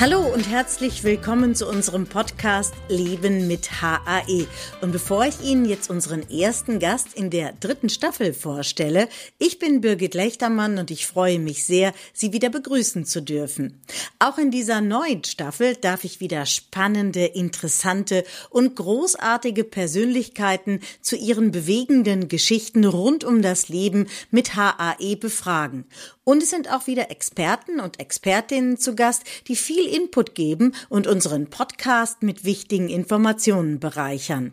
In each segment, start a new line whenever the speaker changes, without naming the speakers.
Hallo und herzlich willkommen zu unserem Podcast Leben mit HAE. Und bevor ich Ihnen jetzt unseren ersten Gast in der dritten Staffel vorstelle, ich bin Birgit Lechtermann und ich freue mich sehr, Sie wieder begrüßen zu dürfen. Auch in dieser neuen Staffel darf ich wieder spannende, interessante und großartige Persönlichkeiten zu ihren bewegenden Geschichten rund um das Leben mit HAE befragen. Und es sind auch wieder Experten und Expertinnen zu Gast, die viel Input geben und unseren Podcast mit wichtigen Informationen bereichern.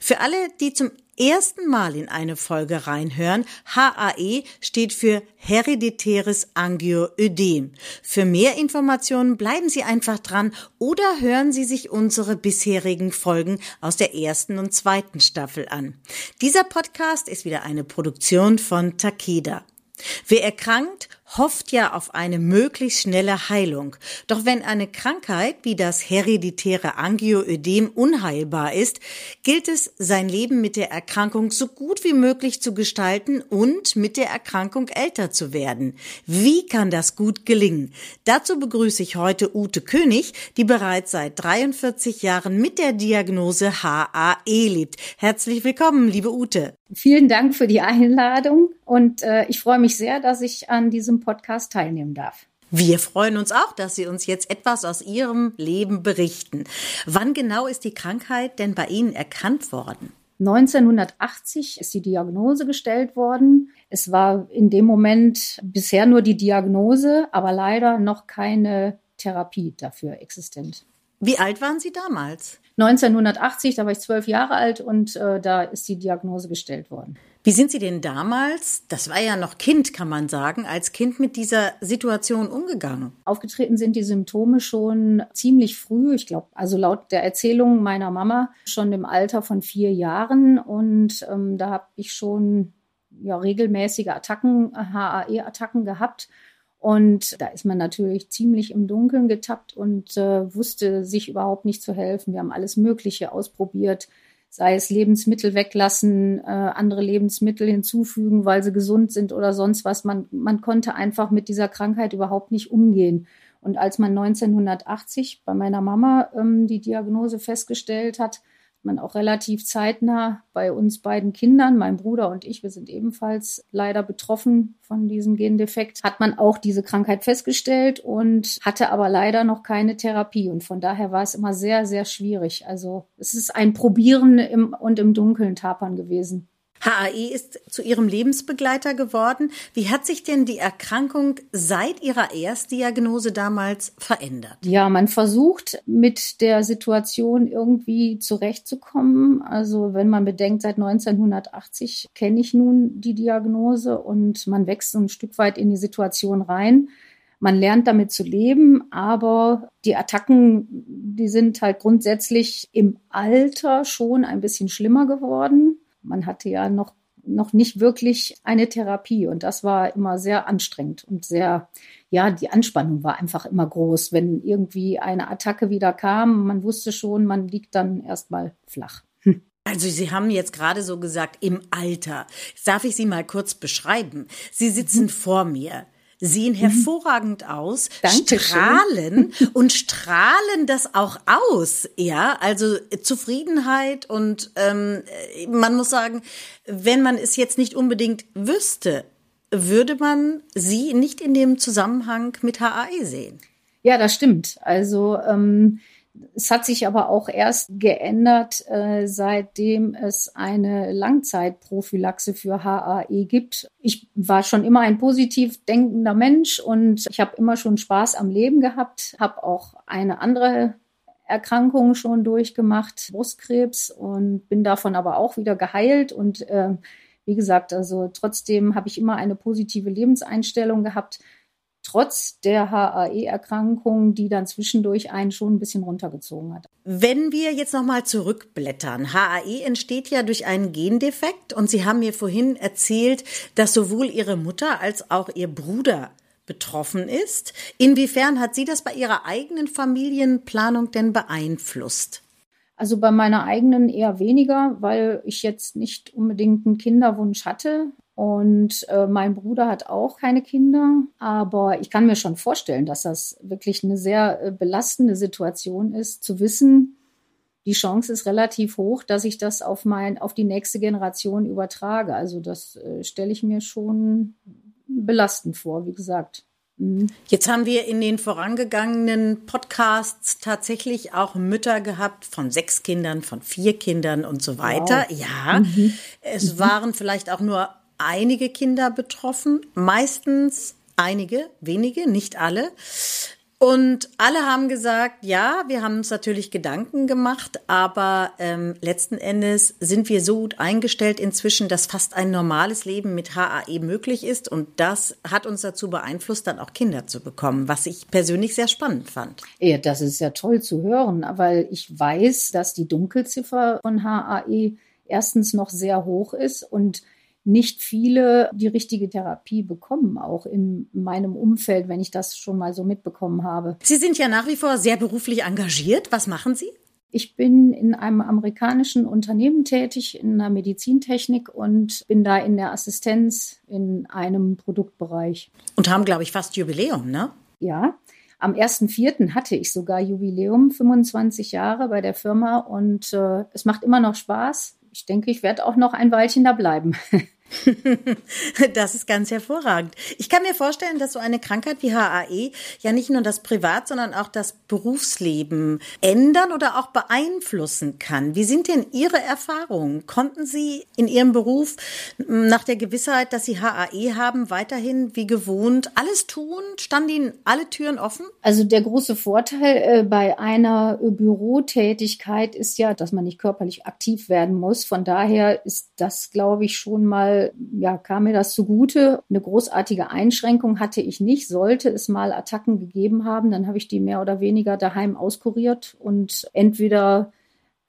Für alle, die zum ersten Mal in eine Folge reinhören, HAE steht für hereditäres Angioödem. Für mehr Informationen bleiben Sie einfach dran oder hören Sie sich unsere bisherigen Folgen aus der ersten und zweiten Staffel an. Dieser Podcast ist wieder eine Produktion von Takeda. Wer erkrankt, hofft ja auf eine möglichst schnelle Heilung. Doch wenn eine Krankheit wie das hereditäre Angioödem unheilbar ist, gilt es, sein Leben mit der Erkrankung so gut wie möglich zu gestalten und mit der Erkrankung älter zu werden. Wie kann das gut gelingen? Dazu begrüße ich heute Ute König, die bereits seit 43 Jahren mit der Diagnose HAE lebt. Herzlich willkommen, liebe Ute.
Vielen Dank für die Einladung und äh, ich freue mich sehr, dass ich an diesem Podcast teilnehmen darf.
Wir freuen uns auch, dass Sie uns jetzt etwas aus Ihrem Leben berichten. Wann genau ist die Krankheit denn bei Ihnen erkannt worden?
1980 ist die Diagnose gestellt worden. Es war in dem Moment bisher nur die Diagnose, aber leider noch keine Therapie dafür existent.
Wie alt waren Sie damals?
1980, da war ich zwölf Jahre alt und äh, da ist die Diagnose gestellt worden.
Wie sind Sie denn damals, das war ja noch Kind, kann man sagen, als Kind mit dieser Situation umgegangen?
Aufgetreten sind die Symptome schon ziemlich früh, ich glaube, also laut der Erzählung meiner Mama schon im Alter von vier Jahren. Und ähm, da habe ich schon ja, regelmäßige Attacken, HAE-Attacken gehabt. Und da ist man natürlich ziemlich im Dunkeln getappt und äh, wusste sich überhaupt nicht zu helfen. Wir haben alles Mögliche ausprobiert, sei es Lebensmittel weglassen, äh, andere Lebensmittel hinzufügen, weil sie gesund sind oder sonst was. Man, man konnte einfach mit dieser Krankheit überhaupt nicht umgehen. Und als man 1980 bei meiner Mama ähm, die Diagnose festgestellt hat, man auch relativ zeitnah bei uns beiden Kindern, mein Bruder und ich, wir sind ebenfalls leider betroffen von diesem Gendefekt, hat man auch diese Krankheit festgestellt und hatte aber leider noch keine Therapie. Und von daher war es immer sehr, sehr schwierig. Also es ist ein Probieren im, und im Dunkeln tapern gewesen.
HAE ist zu Ihrem Lebensbegleiter geworden. Wie hat sich denn die Erkrankung seit Ihrer Erstdiagnose damals verändert?
Ja, man versucht mit der Situation irgendwie zurechtzukommen. Also wenn man bedenkt, seit 1980 kenne ich nun die Diagnose und man wächst so ein Stück weit in die Situation rein. Man lernt damit zu leben, aber die Attacken, die sind halt grundsätzlich im Alter schon ein bisschen schlimmer geworden man hatte ja noch, noch nicht wirklich eine Therapie und das war immer sehr anstrengend und sehr, ja, die Anspannung war einfach immer groß. Wenn irgendwie eine Attacke wieder kam, man wusste schon, man liegt dann erstmal flach. Hm.
Also Sie haben jetzt gerade so gesagt, im Alter. darf ich Sie mal kurz beschreiben? Sie sitzen mhm. vor mir sehen mhm. hervorragend aus, Dankeschön. strahlen und strahlen das auch aus, ja, also Zufriedenheit und ähm, man muss sagen, wenn man es jetzt nicht unbedingt wüsste, würde man sie nicht in dem Zusammenhang mit HAE sehen.
Ja, das stimmt. Also ähm, es hat sich aber auch erst geändert, äh, seitdem es eine Langzeitprophylaxe für HAE gibt. Ich war schon immer ein positiv denkender Mensch und ich habe immer schon Spaß am Leben gehabt, habe auch eine andere Erkrankung schon durchgemacht, Brustkrebs und bin davon aber auch wieder geheilt und äh, wie gesagt, also trotzdem habe ich immer eine positive Lebenseinstellung gehabt trotz der HAE-Erkrankung, die dann zwischendurch einen schon ein bisschen runtergezogen hat.
Wenn wir jetzt nochmal zurückblättern, HAE entsteht ja durch einen Gendefekt und Sie haben mir vorhin erzählt, dass sowohl Ihre Mutter als auch Ihr Bruder betroffen ist. Inwiefern hat sie das bei ihrer eigenen Familienplanung denn beeinflusst?
Also bei meiner eigenen eher weniger, weil ich jetzt nicht unbedingt einen Kinderwunsch hatte. Und äh, mein Bruder hat auch keine Kinder. Aber ich kann mir schon vorstellen, dass das wirklich eine sehr äh, belastende Situation ist, zu wissen, die Chance ist relativ hoch, dass ich das auf mein, auf die nächste Generation übertrage. Also das äh, stelle ich mir schon belastend vor, wie gesagt.
Mhm. Jetzt haben wir in den vorangegangenen Podcasts tatsächlich auch Mütter gehabt von sechs Kindern, von vier Kindern und so weiter. Wow. Ja, mhm. es mhm. waren vielleicht auch nur einige Kinder betroffen, meistens einige, wenige, nicht alle. Und alle haben gesagt, ja, wir haben uns natürlich Gedanken gemacht, aber ähm, letzten Endes sind wir so gut eingestellt inzwischen, dass fast ein normales Leben mit HAE möglich ist. Und das hat uns dazu beeinflusst, dann auch Kinder zu bekommen, was ich persönlich sehr spannend fand.
Ja, das ist ja toll zu hören, weil ich weiß, dass die Dunkelziffer von HAE erstens noch sehr hoch ist und nicht viele die richtige Therapie bekommen, auch in meinem Umfeld, wenn ich das schon mal so mitbekommen habe.
Sie sind ja nach wie vor sehr beruflich engagiert. Was machen Sie?
Ich bin in einem amerikanischen Unternehmen tätig, in der Medizintechnik und bin da in der Assistenz in einem Produktbereich.
Und haben, glaube ich, fast Jubiläum, ne?
Ja. Am 1.4. hatte ich sogar Jubiläum, 25 Jahre bei der Firma und äh, es macht immer noch Spaß. Ich denke, ich werde auch noch ein Weilchen da bleiben.
Das ist ganz hervorragend. Ich kann mir vorstellen, dass so eine Krankheit wie HAE ja nicht nur das Privat, sondern auch das Berufsleben ändern oder auch beeinflussen kann. Wie sind denn Ihre Erfahrungen? Konnten Sie in Ihrem Beruf nach der Gewissheit, dass Sie HAE haben, weiterhin wie gewohnt alles tun? Standen Ihnen alle Türen offen?
Also der große Vorteil äh, bei einer Bürotätigkeit ist ja, dass man nicht körperlich aktiv werden muss. Von daher ist das, glaube ich, schon mal ja, kam mir das zugute. Eine großartige Einschränkung hatte ich nicht. Sollte es mal Attacken gegeben haben, dann habe ich die mehr oder weniger daheim auskuriert und entweder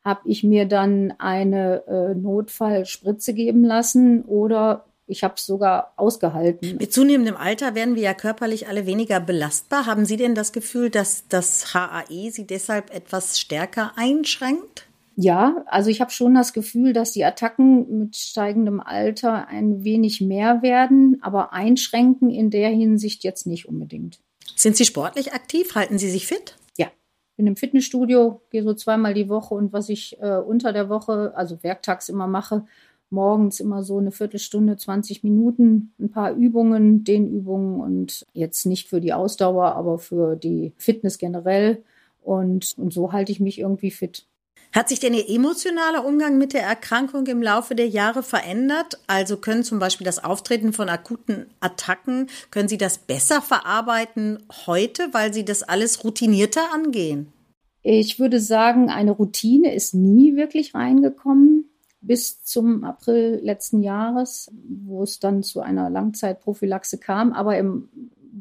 habe ich mir dann eine äh, Notfallspritze geben lassen oder ich habe es sogar ausgehalten.
Mit zunehmendem Alter werden wir ja körperlich alle weniger belastbar. Haben Sie denn das Gefühl, dass das HAE Sie deshalb etwas stärker einschränkt?
Ja, also ich habe schon das Gefühl, dass die Attacken mit steigendem Alter ein wenig mehr werden, aber einschränken in der Hinsicht jetzt nicht unbedingt.
Sind Sie sportlich aktiv? Halten Sie sich fit?
Ja, bin im Fitnessstudio, gehe so zweimal die Woche und was ich äh, unter der Woche, also werktags immer mache, morgens immer so eine Viertelstunde, 20 Minuten, ein paar Übungen, Dehnübungen und jetzt nicht für die Ausdauer, aber für die Fitness generell. Und, und so halte ich mich irgendwie fit.
Hat sich denn Ihr emotionaler Umgang mit der Erkrankung im Laufe der Jahre verändert? Also können zum Beispiel das Auftreten von akuten Attacken, können Sie das besser verarbeiten heute, weil Sie das alles routinierter angehen?
Ich würde sagen, eine Routine ist nie wirklich reingekommen bis zum April letzten Jahres, wo es dann zu einer Langzeitprophylaxe kam. Aber im,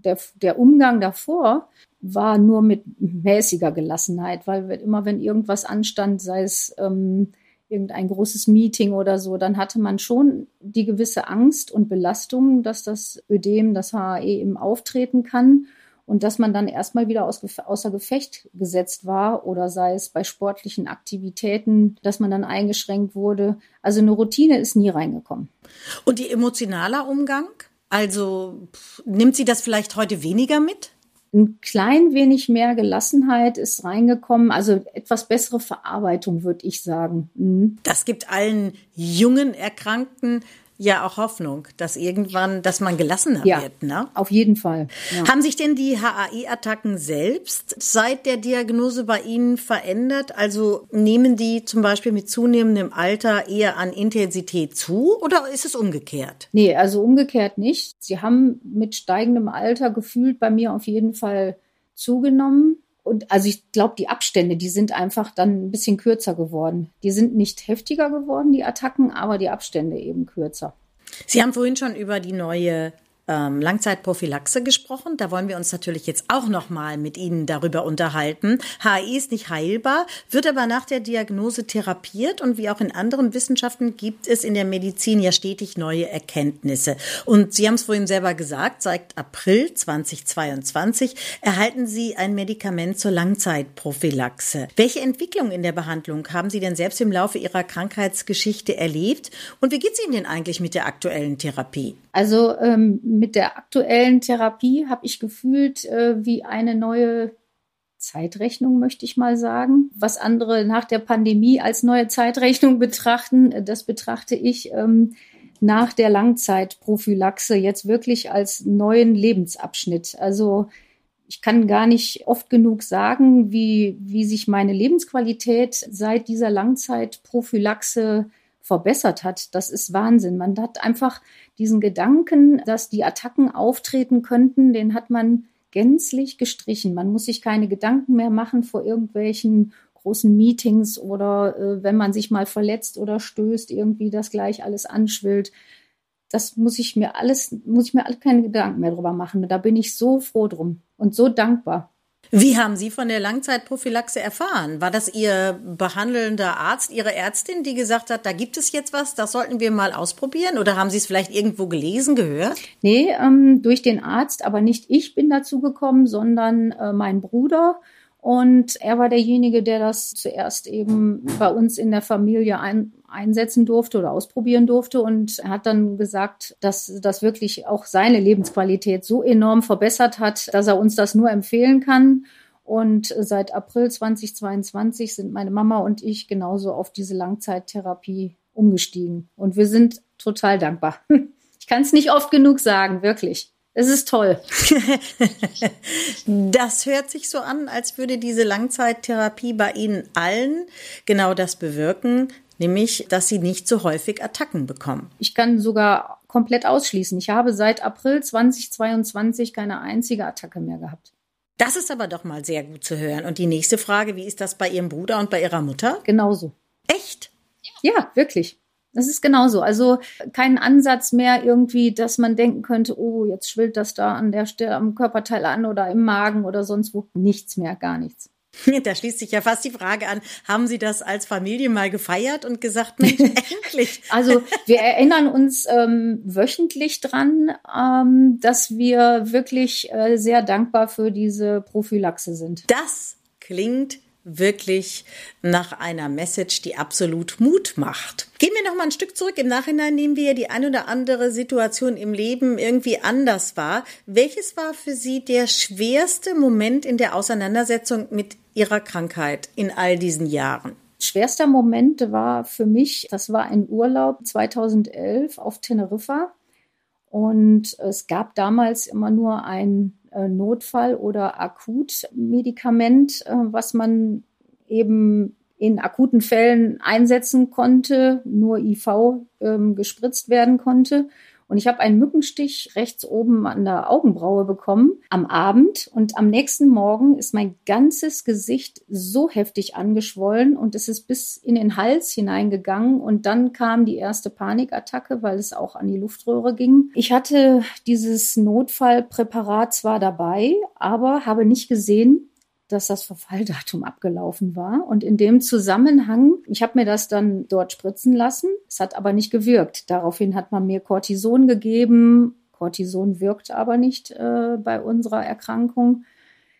der, der Umgang davor war nur mit mäßiger Gelassenheit, weil immer wenn irgendwas anstand, sei es ähm, irgendein großes Meeting oder so, dann hatte man schon die gewisse Angst und Belastung, dass das Ödem, das HAE eben auftreten kann und dass man dann erstmal wieder aus, außer Gefecht gesetzt war oder sei es bei sportlichen Aktivitäten, dass man dann eingeschränkt wurde. Also eine Routine ist nie reingekommen.
Und die emotionaler Umgang? Also nimmt sie das vielleicht heute weniger mit?
ein klein wenig mehr Gelassenheit ist reingekommen, also etwas bessere Verarbeitung, würde ich sagen.
Mhm. Das gibt allen jungen Erkrankten ja auch Hoffnung, dass irgendwann, dass man gelassener ja, wird. Ne?
Auf jeden Fall.
Ja. Haben sich denn die HAI-Attacken selbst seit der Diagnose bei Ihnen verändert? Also nehmen die zum Beispiel mit zunehmendem Alter eher an Intensität zu oder ist es umgekehrt?
Nee, also umgekehrt nicht. Sie haben mit steigendem Alter gefühlt bei mir auf jeden Fall zugenommen. Und also ich glaube, die Abstände, die sind einfach dann ein bisschen kürzer geworden. Die sind nicht heftiger geworden, die Attacken, aber die Abstände eben kürzer.
Sie haben vorhin schon über die neue ähm, Langzeitprophylaxe gesprochen. Da wollen wir uns natürlich jetzt auch noch mal mit Ihnen darüber unterhalten. HI ist nicht heilbar, wird aber nach der Diagnose therapiert und wie auch in anderen Wissenschaften gibt es in der Medizin ja stetig neue Erkenntnisse. Und Sie haben es vorhin selber gesagt, seit April 2022 erhalten Sie ein Medikament zur Langzeitprophylaxe. Welche Entwicklung in der Behandlung haben Sie denn selbst im Laufe Ihrer Krankheitsgeschichte erlebt? Und wie geht es Ihnen denn eigentlich mit der aktuellen Therapie?
Also ähm, mit der aktuellen Therapie habe ich gefühlt äh, wie eine neue Zeitrechnung, möchte ich mal sagen. Was andere nach der Pandemie als neue Zeitrechnung betrachten, äh, das betrachte ich ähm, nach der Langzeitprophylaxe jetzt wirklich als neuen Lebensabschnitt. Also ich kann gar nicht oft genug sagen, wie, wie sich meine Lebensqualität seit dieser Langzeitprophylaxe verbessert hat. Das ist Wahnsinn. Man hat einfach diesen Gedanken, dass die Attacken auftreten könnten, den hat man gänzlich gestrichen. Man muss sich keine Gedanken mehr machen vor irgendwelchen großen Meetings oder äh, wenn man sich mal verletzt oder stößt, irgendwie das gleich alles anschwillt. Das muss ich mir alles, muss ich mir alle keine Gedanken mehr drüber machen. Da bin ich so froh drum und so dankbar.
Wie haben Sie von der Langzeitprophylaxe erfahren? War das Ihr behandelnder Arzt, Ihre Ärztin, die gesagt hat, da gibt es jetzt was, das sollten wir mal ausprobieren? Oder haben Sie es vielleicht irgendwo gelesen, gehört?
Nee, ähm, durch den Arzt, aber nicht ich bin dazu gekommen, sondern äh, mein Bruder. Und er war derjenige, der das zuerst eben bei uns in der Familie ein, einsetzen durfte oder ausprobieren durfte. Und er hat dann gesagt, dass das wirklich auch seine Lebensqualität so enorm verbessert hat, dass er uns das nur empfehlen kann. Und seit April 2022 sind meine Mama und ich genauso auf diese Langzeittherapie umgestiegen. Und wir sind total dankbar. Ich kann es nicht oft genug sagen, wirklich. Es ist toll.
das hört sich so an, als würde diese Langzeittherapie bei Ihnen allen genau das bewirken, nämlich, dass Sie nicht so häufig Attacken bekommen.
Ich kann sogar komplett ausschließen. Ich habe seit April 2022 keine einzige Attacke mehr gehabt.
Das ist aber doch mal sehr gut zu hören. Und die nächste Frage, wie ist das bei Ihrem Bruder und bei Ihrer Mutter?
Genauso.
Echt?
Ja, wirklich. Das ist genauso. Also kein Ansatz mehr irgendwie, dass man denken könnte, oh, jetzt schwillt das da an der Stelle am Körperteil an oder im Magen oder sonst wo. Nichts mehr, gar nichts.
Da schließt sich ja fast die Frage an, haben Sie das als Familie mal gefeiert und gesagt, Mensch, endlich?
Also wir erinnern uns ähm, wöchentlich dran, ähm, dass wir wirklich äh, sehr dankbar für diese Prophylaxe sind.
Das klingt wirklich nach einer Message, die absolut Mut macht. Gehen wir noch mal ein Stück zurück. Im Nachhinein nehmen wir die ein oder andere Situation im Leben irgendwie anders wahr. Welches war für Sie der schwerste Moment in der Auseinandersetzung mit Ihrer Krankheit in all diesen Jahren?
Schwerster Moment war für mich, das war ein Urlaub 2011 auf Teneriffa. Und es gab damals immer nur ein Notfall- oder Akutmedikament, äh, was man eben in akuten Fällen einsetzen konnte, nur IV ähm, gespritzt werden konnte. Und ich habe einen Mückenstich rechts oben an der Augenbraue bekommen am Abend. Und am nächsten Morgen ist mein ganzes Gesicht so heftig angeschwollen und es ist bis in den Hals hineingegangen. Und dann kam die erste Panikattacke, weil es auch an die Luftröhre ging. Ich hatte dieses Notfallpräparat zwar dabei, aber habe nicht gesehen, dass das Verfalldatum abgelaufen war. Und in dem Zusammenhang, ich habe mir das dann dort spritzen lassen, es hat aber nicht gewirkt. Daraufhin hat man mir Cortison gegeben. Cortison wirkt aber nicht äh, bei unserer Erkrankung.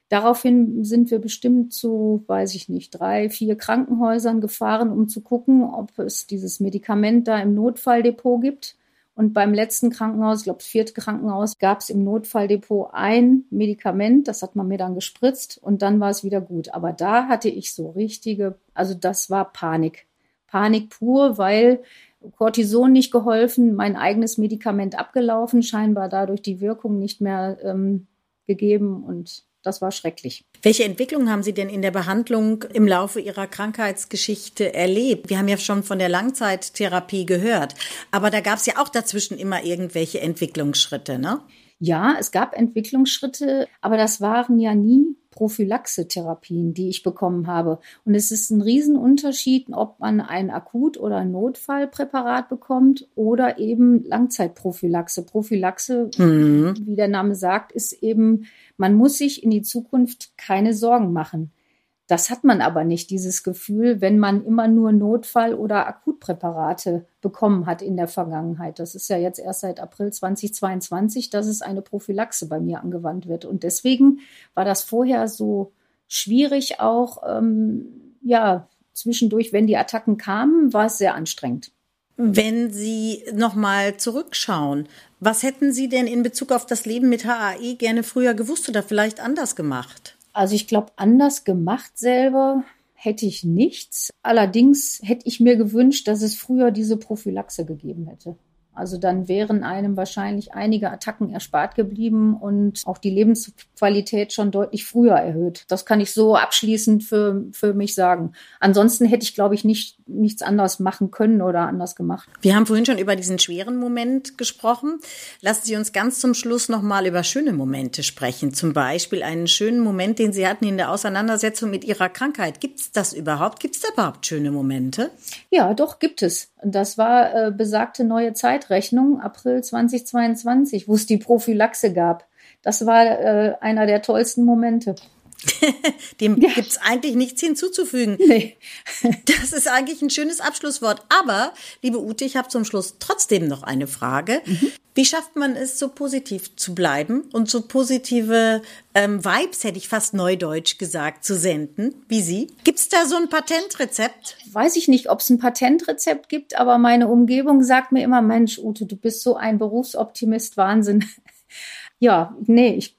Daraufhin sind wir bestimmt zu, weiß ich nicht, drei, vier Krankenhäusern gefahren, um zu gucken, ob es dieses Medikament da im Notfalldepot gibt. Und beim letzten Krankenhaus, ich glaube, das vierte Krankenhaus, gab es im Notfalldepot ein Medikament, das hat man mir dann gespritzt und dann war es wieder gut. Aber da hatte ich so richtige, also das war Panik. Panik pur, weil Cortison nicht geholfen, mein eigenes Medikament abgelaufen, scheinbar dadurch die Wirkung nicht mehr ähm, gegeben und das war schrecklich.
Welche Entwicklung haben Sie denn in der Behandlung im Laufe Ihrer Krankheitsgeschichte erlebt? Wir haben ja schon von der Langzeittherapie gehört, aber da gab es ja auch dazwischen immer irgendwelche Entwicklungsschritte, ne?
Ja, es gab Entwicklungsschritte, aber das waren ja nie Prophylaxe-Therapien, die ich bekommen habe. Und es ist ein Riesenunterschied, ob man ein Akut- oder Notfallpräparat bekommt oder eben Langzeitprophylaxe. Prophylaxe, mhm. wie der Name sagt, ist eben, man muss sich in die Zukunft keine Sorgen machen. Das hat man aber nicht, dieses Gefühl, wenn man immer nur Notfall- oder Akutpräparate bekommen hat in der Vergangenheit. Das ist ja jetzt erst seit April 2022, dass es eine Prophylaxe bei mir angewandt wird. Und deswegen war das vorher so schwierig auch, ähm, ja, zwischendurch, wenn die Attacken kamen, war es sehr anstrengend.
Wenn Sie nochmal zurückschauen, was hätten Sie denn in Bezug auf das Leben mit HAE gerne früher gewusst oder vielleicht anders gemacht?
Also ich glaube, anders gemacht selber hätte ich nichts. Allerdings hätte ich mir gewünscht, dass es früher diese Prophylaxe gegeben hätte. Also dann wären einem wahrscheinlich einige Attacken erspart geblieben und auch die Lebensqualität schon deutlich früher erhöht. Das kann ich so abschließend für, für mich sagen. Ansonsten hätte ich, glaube ich, nicht, nichts anderes machen können oder anders gemacht.
Wir haben vorhin schon über diesen schweren Moment gesprochen. Lassen Sie uns ganz zum Schluss nochmal über schöne Momente sprechen. Zum Beispiel einen schönen Moment, den Sie hatten in der Auseinandersetzung mit Ihrer Krankheit. Gibt es das überhaupt? Gibt es da überhaupt schöne Momente?
Ja, doch, gibt es. Das war äh, besagte neue Zeitrechnung, April 2022, wo es die Prophylaxe gab. Das war äh, einer der tollsten Momente.
Dem ja. gibt's eigentlich nichts hinzuzufügen. Nee. das ist eigentlich ein schönes Abschlusswort. Aber, liebe Ute, ich habe zum Schluss trotzdem noch eine Frage. Mhm. Wie schafft man es, so positiv zu bleiben und so positive ähm, Vibes, hätte ich fast neudeutsch gesagt, zu senden, wie Sie? Gibt's da so ein Patentrezept?
Weiß ich nicht, ob es ein Patentrezept gibt, aber meine Umgebung sagt mir immer, Mensch, Ute, du bist so ein Berufsoptimist, Wahnsinn. ja, nee, ich,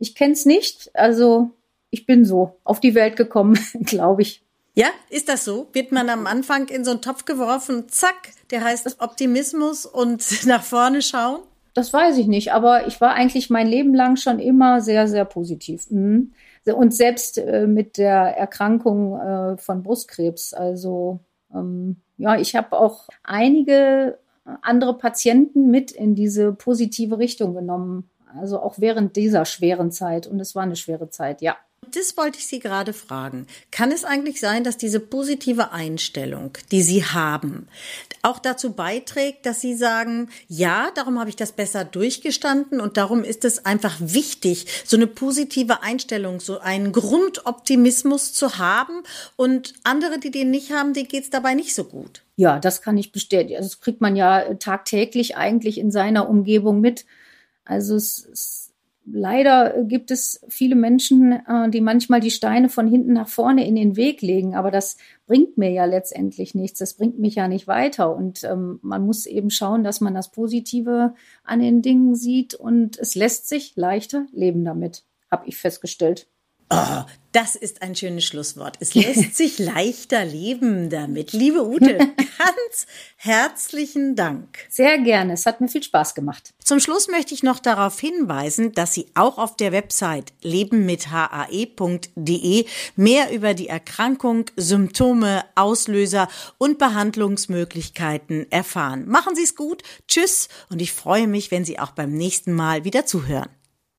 ich kenne es nicht. Also ich bin so auf die Welt gekommen, glaube ich.
Ja, ist das so? Wird man am Anfang in so einen Topf geworfen, zack, der heißt Optimismus und nach vorne schauen?
Das weiß ich nicht, aber ich war eigentlich mein Leben lang schon immer sehr, sehr positiv. Mhm. Und selbst äh, mit der Erkrankung äh, von Brustkrebs. Also ähm, ja, ich habe auch einige andere Patienten mit in diese positive Richtung genommen. Also auch während dieser schweren Zeit. Und es war eine schwere Zeit, ja.
Das wollte ich Sie gerade fragen. Kann es eigentlich sein, dass diese positive Einstellung, die Sie haben, auch dazu beiträgt, dass Sie sagen, ja, darum habe ich das besser durchgestanden und darum ist es einfach wichtig, so eine positive Einstellung, so einen Grundoptimismus zu haben und andere, die den nicht haben, denen geht es dabei nicht so gut.
Ja, das kann ich bestätigen. Also das kriegt man ja tagtäglich eigentlich in seiner Umgebung mit. Also es, es leider gibt es viele Menschen, äh, die manchmal die Steine von hinten nach vorne in den Weg legen. Aber das bringt mir ja letztendlich nichts. Das bringt mich ja nicht weiter. Und ähm, man muss eben schauen, dass man das Positive an den Dingen sieht. Und es lässt sich leichter leben damit, habe ich festgestellt.
Oh, das ist ein schönes Schlusswort. Es lässt sich leichter leben damit. Liebe Ute, ganz herzlichen Dank.
Sehr gerne. Es hat mir viel Spaß gemacht.
Zum Schluss möchte ich noch darauf hinweisen, dass Sie auch auf der Website lebenmithae.de mehr über die Erkrankung, Symptome, Auslöser und Behandlungsmöglichkeiten erfahren. Machen Sie es gut. Tschüss und ich freue mich, wenn Sie auch beim nächsten Mal wieder zuhören.